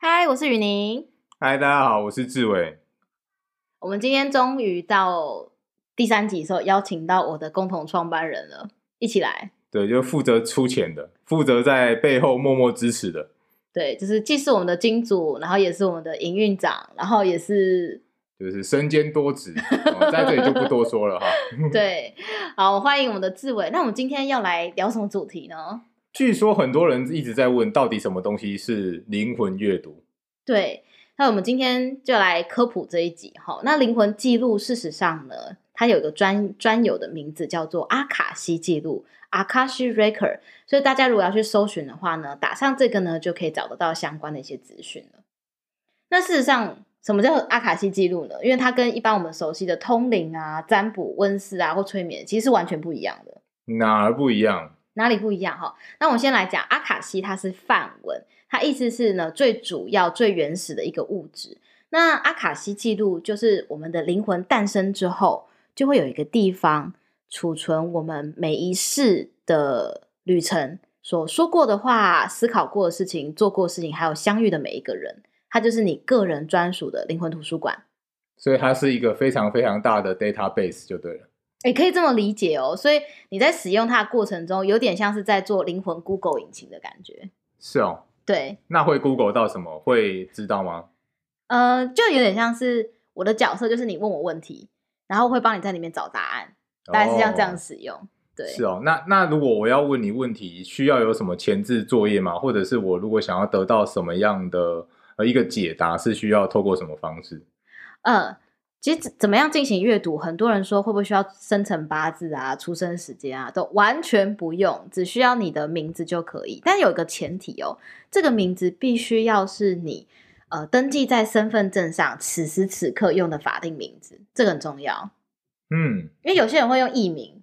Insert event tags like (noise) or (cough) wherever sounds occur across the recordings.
嗨，我是雨宁。嗨，大家好，我是志伟。我们今天终于到第三集的时候，邀请到我的共同创办人了，一起来。对，就负责出钱的，负责在背后默默支持的。对，就是既是我们的金主，然后也是我们的营运长，然后也是就是身兼多职，哦，在这里就不多说了哈。(laughs) 对，好，欢迎我们的志伟。那我们今天要来聊什么主题呢？据说很多人一直在问，到底什么东西是灵魂阅读？对，那我们今天就来科普这一集哈。那灵魂记录，事实上呢，它有一个专专有的名字叫做阿卡西记录 （Akashic Record）。所以大家如果要去搜寻的话呢，打上这个呢，就可以找得到相关的一些资讯了。那事实上，什么叫阿卡西记录呢？因为它跟一般我们熟悉的通灵啊、占卜、温室啊或催眠，其实是完全不一样的。哪儿不一样？哪里不一样哈？那我先来讲阿卡西，它是梵文，它意思是呢，最主要、最原始的一个物质。那阿卡西记录就是我们的灵魂诞生之后，就会有一个地方储存我们每一世的旅程所说过的话、思考过的事情、做过的事情，还有相遇的每一个人，它就是你个人专属的灵魂图书馆。所以它是一个非常非常大的 database，就对了。也可以这么理解哦，所以你在使用它的过程中，有点像是在做灵魂 Google 引擎的感觉。是哦，对。那会 Google 到什么？会知道吗？呃，就有点像是我的角色，就是你问我问题，然后会帮你在里面找答案，大概是像这样使用。哦、对，是哦。那那如果我要问你问题，需要有什么前置作业吗？或者是我如果想要得到什么样的呃一个解答，是需要透过什么方式？嗯。其实怎么样进行阅读？很多人说会不会需要生辰八字啊、出生时间啊，都完全不用，只需要你的名字就可以。但有一个前提哦，这个名字必须要是你呃登记在身份证上此时此刻用的法定名字，这个很重要。嗯，因为有些人会用艺名。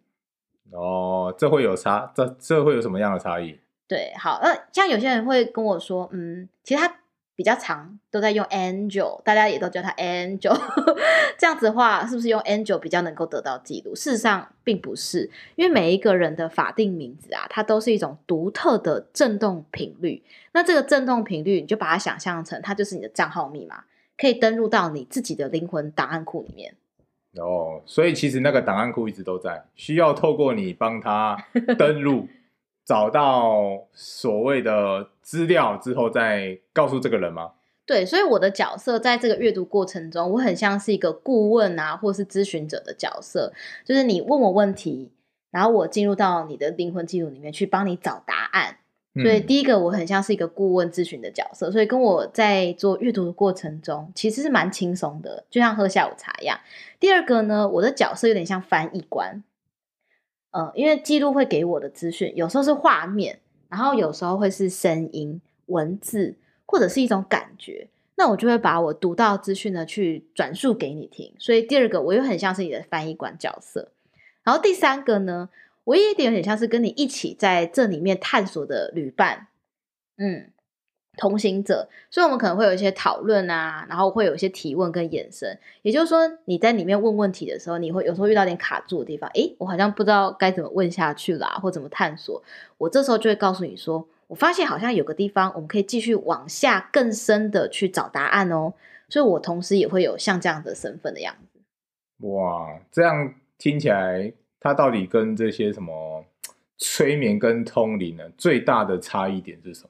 哦，这会有差？这这会有什么样的差异？对，好，那像有些人会跟我说，嗯，其实他。比较长都在用 Angel，大家也都叫他 Angel，(laughs) 这样子的话，是不是用 Angel 比较能够得到记录？事实上并不是，因为每一个人的法定名字啊，它都是一种独特的振动频率。那这个振动频率，你就把它想象成它就是你的账号密码，可以登录到你自己的灵魂档案库里面。哦，所以其实那个档案库一直都在，需要透过你帮他登录。找到所谓的资料之后，再告诉这个人吗？对，所以我的角色在这个阅读过程中，我很像是一个顾问啊，或是咨询者的角色。就是你问我问题，然后我进入到你的灵魂记录里面去帮你找答案。所以第一个，我很像是一个顾问咨询的角色，所以跟我在做阅读的过程中，其实是蛮轻松的，就像喝下午茶一样。第二个呢，我的角色有点像翻译官。嗯，因为记录会给我的资讯，有时候是画面，然后有时候会是声音、文字，或者是一种感觉。那我就会把我读到资讯呢，去转述给你听。所以第二个，我又很像是你的翻译官角色。然后第三个呢，我也有点像是跟你一起在这里面探索的旅伴。嗯。同行者，所以我们可能会有一些讨论啊，然后会有一些提问跟延伸。也就是说，你在里面问问题的时候，你会有时候遇到点卡住的地方，诶，我好像不知道该怎么问下去啦，或怎么探索。我这时候就会告诉你说，我发现好像有个地方，我们可以继续往下更深的去找答案哦。所以我同时也会有像这样的身份的样子。哇，这样听起来，它到底跟这些什么催眠跟通灵呢，最大的差异点是什么？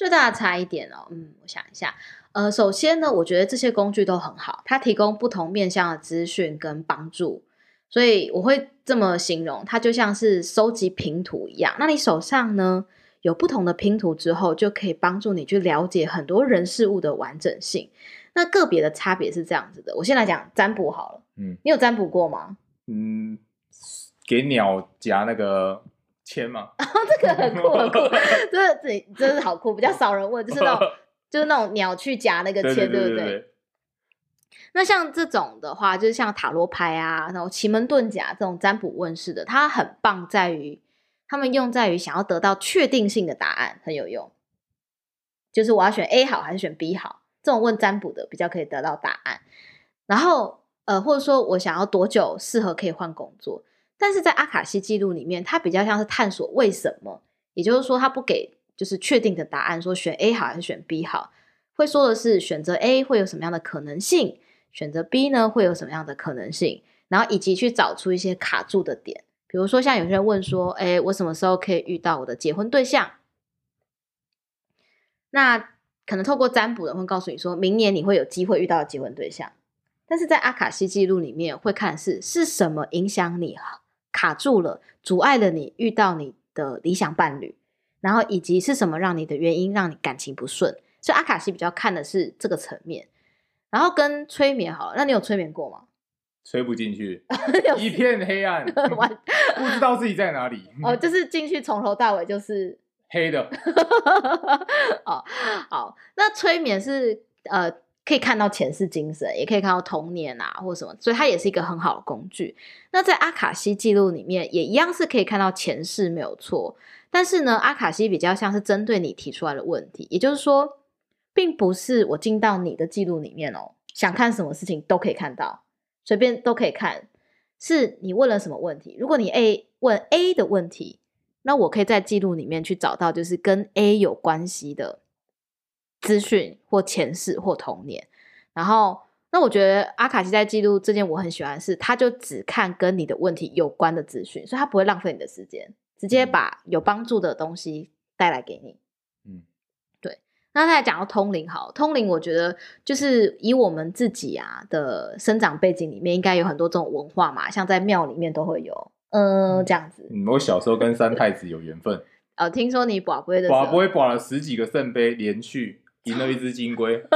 最大的差异点哦，嗯，我想一下，呃，首先呢，我觉得这些工具都很好，它提供不同面向的资讯跟帮助，所以我会这么形容，它就像是收集拼图一样。那你手上呢，有不同的拼图之后，就可以帮助你去了解很多人事物的完整性。那个别的差别是这样子的，我先来讲占卜好了，嗯，你有占卜过吗？嗯，给鸟夹那个。签吗？哦，(laughs) 这个很酷很酷，(laughs) 这这真是好酷，比较少人问，就是那种 (laughs) 就是那种鸟去夹那个签，对不对？那像这种的话，就是像塔罗牌啊，然后奇门遁甲这种占卜问世的，它很棒在于，他们用在于想要得到确定性的答案，很有用。就是我要选 A 好还是选 B 好，这种问占卜的比较可以得到答案。然后呃，或者说我想要多久适合可以换工作。但是在阿卡西记录里面，它比较像是探索为什么，也就是说，它不给就是确定的答案，说选 A 好还是选 B 好，会说的是选择 A 会有什么样的可能性，选择 B 呢会有什么样的可能性，然后以及去找出一些卡住的点，比如说像有些人问说，哎，我什么时候可以遇到我的结婚对象？那可能透过占卜的人会告诉你说，明年你会有机会遇到结婚对象，但是在阿卡西记录里面会看是是什么影响你卡住了，阻碍了你遇到你的理想伴侣，然后以及是什么让你的原因让你感情不顺。所以阿卡西比较看的是这个层面，然后跟催眠好了，那你有催眠过吗？(laughs) 催不进去，(laughs) 一片黑暗，(laughs) 不知道自己在哪里。哦，就是进去从头到尾就是黑的。哦，好，那催眠是呃可以看到前世今生，也可以看到童年啊或什么，所以它也是一个很好的工具。那在阿卡西记录里面也一样是可以看到前世没有错，但是呢，阿卡西比较像是针对你提出来的问题，也就是说。并不是我进到你的记录里面哦，想看什么事情都可以看到，随便都可以看。是你问了什么问题？如果你 A 问 A 的问题，那我可以在记录里面去找到，就是跟 A 有关系的资讯或前世或童年。然后，那我觉得阿卡西在记录这件我很喜欢的是，他就只看跟你的问题有关的资讯，所以他不会浪费你的时间，直接把有帮助的东西带来给你。嗯，对那他还讲到通灵，好，通灵，我觉得就是以我们自己啊的生长背景里面，应该有很多这种文化嘛，像在庙里面都会有，嗯，这样子。嗯，我小时候跟三太子有缘分。哦，听说你拔杯的，拔杯拔了十几个圣杯，连续赢了一只金龟。(laughs)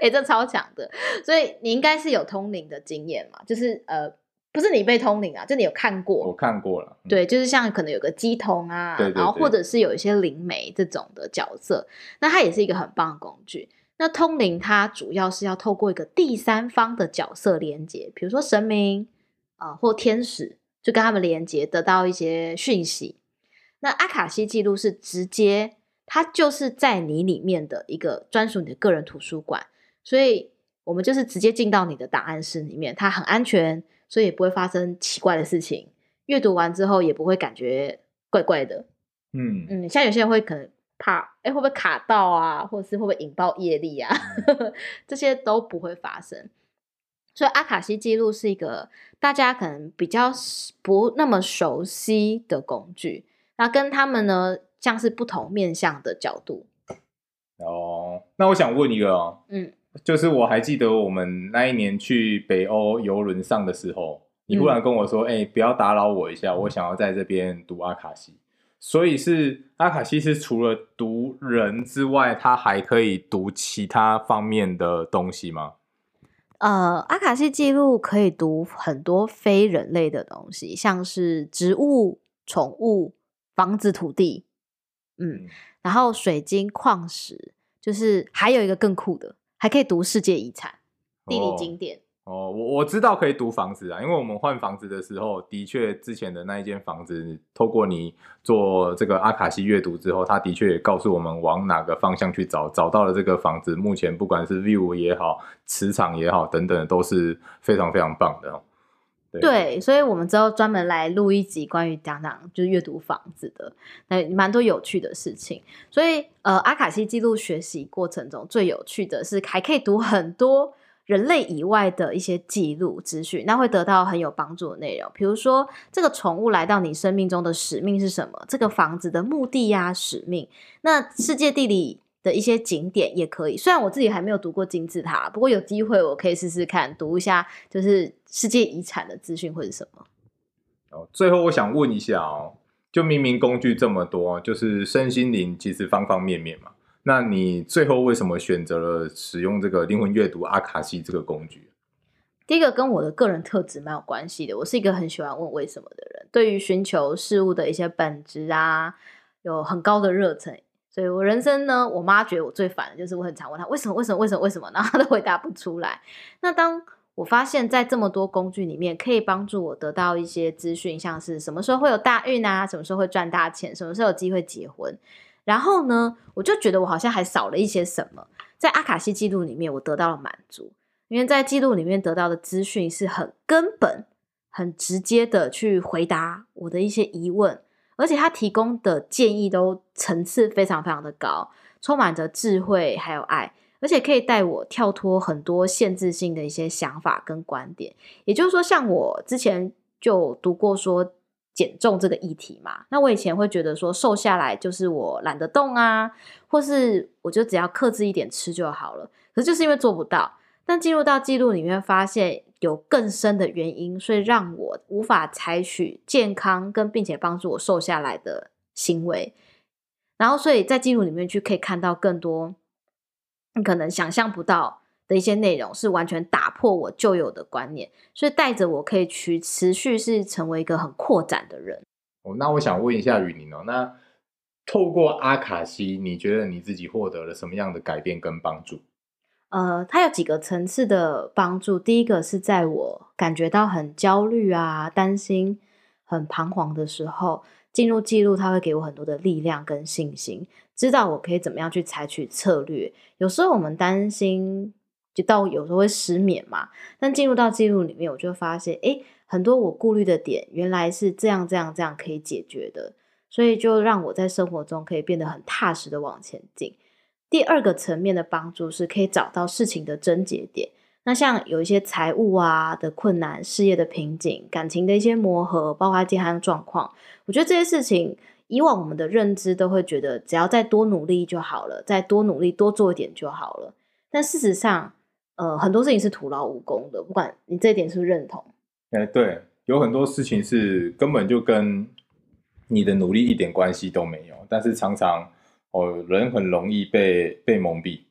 哎、欸，这超强的，所以你应该是有通灵的经验嘛？就是呃。不是你被通灵啊，就你有看过？我看过了。嗯、对，就是像可能有个乩童啊，对对对，然后或者是有一些灵媒这种的角色，那它也是一个很棒的工具。那通灵它主要是要透过一个第三方的角色连接，比如说神明啊、呃、或天使，就跟他们连接，得到一些讯息。那阿卡西记录是直接，它就是在你里面的一个专属你的个人图书馆，所以我们就是直接进到你的档案室里面，它很安全。所以也不会发生奇怪的事情，阅读完之后也不会感觉怪怪的。嗯嗯，像有些人会可能怕，哎、欸，会不会卡到啊？或者是会不会引爆业力啊？嗯、(laughs) 这些都不会发生。所以阿卡西记录是一个大家可能比较不那么熟悉的工具，那跟他们呢，像是不同面向的角度。哦，那我想问一个哦，嗯。就是我还记得我们那一年去北欧游轮上的时候，你忽然跟我说：“哎、嗯欸，不要打扰我一下，我想要在这边读阿卡西。”所以是阿卡西是除了读人之外，它还可以读其他方面的东西吗？呃，阿卡西记录可以读很多非人类的东西，像是植物、宠物、房子、土地，嗯，嗯然后水晶、矿石，就是还有一个更酷的。还可以读世界遗产、地理景点哦。我、哦、我知道可以读房子啊，因为我们换房子的时候，的确之前的那一间房子，透过你做这个阿卡西阅读之后，它的确也告诉我们往哪个方向去找，找到了这个房子，目前不管是 view 也好，磁场也好，等等，都是非常非常棒的。对，所以我们之后专门来录一集关于讲讲就是阅读房子的，那蛮多有趣的事情。所以呃，阿卡西记录学习过程中最有趣的是，还可以读很多人类以外的一些记录资讯，那会得到很有帮助的内容。比如说，这个宠物来到你生命中的使命是什么？这个房子的目的呀、使命。那世界地理的一些景点也可以，虽然我自己还没有读过金字塔，不过有机会我可以试试看读一下，就是世界遗产的资讯或者什么。哦，最后我想问一下哦，就明明工具这么多，就是身心灵其实方方面面嘛，那你最后为什么选择了使用这个灵魂阅读阿卡西这个工具？第一个跟我的个人特质蛮有关系的，我是一个很喜欢问为什么的人，对于寻求事物的一些本质啊，有很高的热忱。所以我人生呢，我妈觉得我最烦的就是我很常问她为什么为什么为什么为什么，(laughs) 然后她都回答不出来。那当我发现，在这么多工具里面，可以帮助我得到一些资讯，像是什么时候会有大运啊，什么时候会赚大钱，什么时候有机会结婚。然后呢，我就觉得我好像还少了一些什么。在阿卡西记录里面，我得到了满足，因为在记录里面得到的资讯是很根本、很直接的去回答我的一些疑问。而且他提供的建议都层次非常非常的高，充满着智慧还有爱，而且可以带我跳脱很多限制性的一些想法跟观点。也就是说，像我之前就读过说减重这个议题嘛，那我以前会觉得说瘦下来就是我懒得动啊，或是我就只要克制一点吃就好了。可是就是因为做不到，但进入到记录里面发现有更深的原因，所以让我无法采取健康跟并且帮助我瘦下来的行为。然后，所以在记录里面去可以看到更多。你可能想象不到的一些内容，是完全打破我旧有的观念，所以带着我可以去持续是成为一个很扩展的人。哦，那我想问一下雨宁哦，那透过阿卡西，你觉得你自己获得了什么样的改变跟帮助？呃，它有几个层次的帮助。第一个是在我感觉到很焦虑啊、担心、很彷徨的时候，进入记录，它会给我很多的力量跟信心。知道我可以怎么样去采取策略。有时候我们担心，就到有时候会失眠嘛。但进入到记录里面，我就发现，诶，很多我顾虑的点，原来是这样、这样、这样可以解决的。所以就让我在生活中可以变得很踏实的往前进。第二个层面的帮助是可以找到事情的症结点。那像有一些财务啊的困难、事业的瓶颈、感情的一些磨合，包括健康状况，我觉得这些事情。以往我们的认知都会觉得，只要再多努力就好了，再多努力多做一点就好了。但事实上，呃，很多事情是徒劳无功的。不管你这一点是不是认同？哎，对，有很多事情是根本就跟你的努力一点关系都没有。但是常常哦，人很容易被被蒙蔽。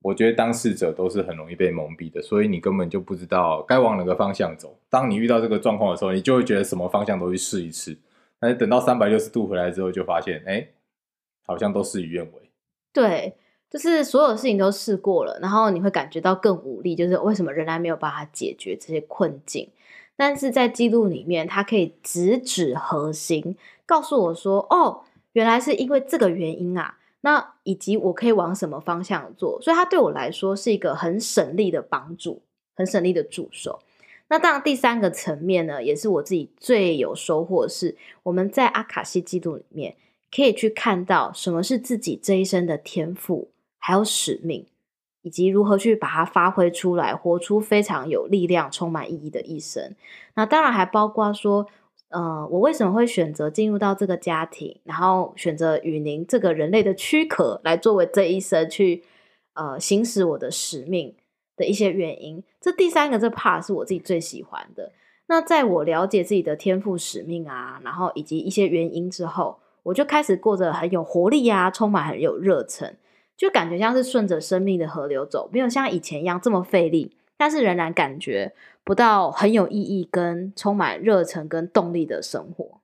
我觉得当事者都是很容易被蒙蔽的，所以你根本就不知道该往哪个方向走。当你遇到这个状况的时候，你就会觉得什么方向都去试一试。但是等到三百六十度回来之后，就发现，哎，好像都事与愿违。对，就是所有事情都试过了，然后你会感觉到更无力，就是为什么仍然没有办法解决这些困境？但是在记录里面，它可以直指核心，告诉我说，哦，原来是因为这个原因啊，那以及我可以往什么方向做，所以它对我来说是一个很省力的帮助，很省力的助手。那当然，第三个层面呢，也是我自己最有收获是，我们在阿卡西记录里面可以去看到什么是自己这一生的天赋，还有使命，以及如何去把它发挥出来，活出非常有力量、充满意义的一生。那当然还包括说，呃，我为什么会选择进入到这个家庭，然后选择与您这个人类的躯壳来作为这一生去呃行使我的使命。的一些原因，这第三个这 part 是我自己最喜欢的。那在我了解自己的天赋使命啊，然后以及一些原因之后，我就开始过着很有活力啊，充满很有热忱，就感觉像是顺着生命的河流走，没有像以前一样这么费力，但是仍然感觉不到很有意义跟充满热忱跟动力的生活。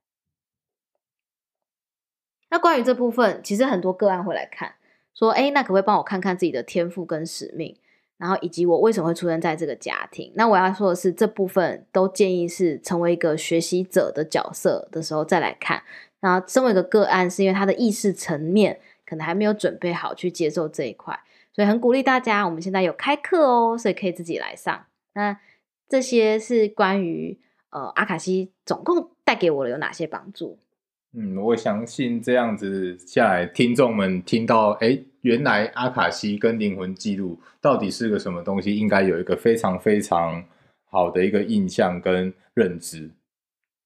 那关于这部分，其实很多个案会来看，说：“诶，那可不可以帮我看看自己的天赋跟使命？”然后以及我为什么会出生在这个家庭？那我要说的是，这部分都建议是成为一个学习者的角色的时候再来看。然后身为一个个案，是因为他的意识层面可能还没有准备好去接受这一块，所以很鼓励大家，我们现在有开课哦，所以可以自己来上。那这些是关于呃阿卡西总共带给我的有哪些帮助？嗯，我相信这样子下来，听众们听到，哎，原来阿卡西跟灵魂记录到底是个什么东西，应该有一个非常非常好的一个印象跟认知。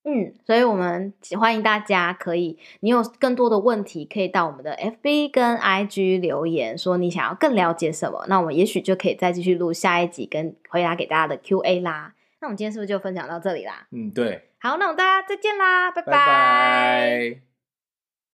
嗯，所以我们欢迎大家可以，你有更多的问题，可以到我们的 FB 跟 IG 留言，说你想要更了解什么，那我们也许就可以再继续录下一集，跟回答给大家的 QA 啦。那我们今天是不是就分享到这里啦？嗯，对。好，那我们大家再见啦，拜拜。拜拜。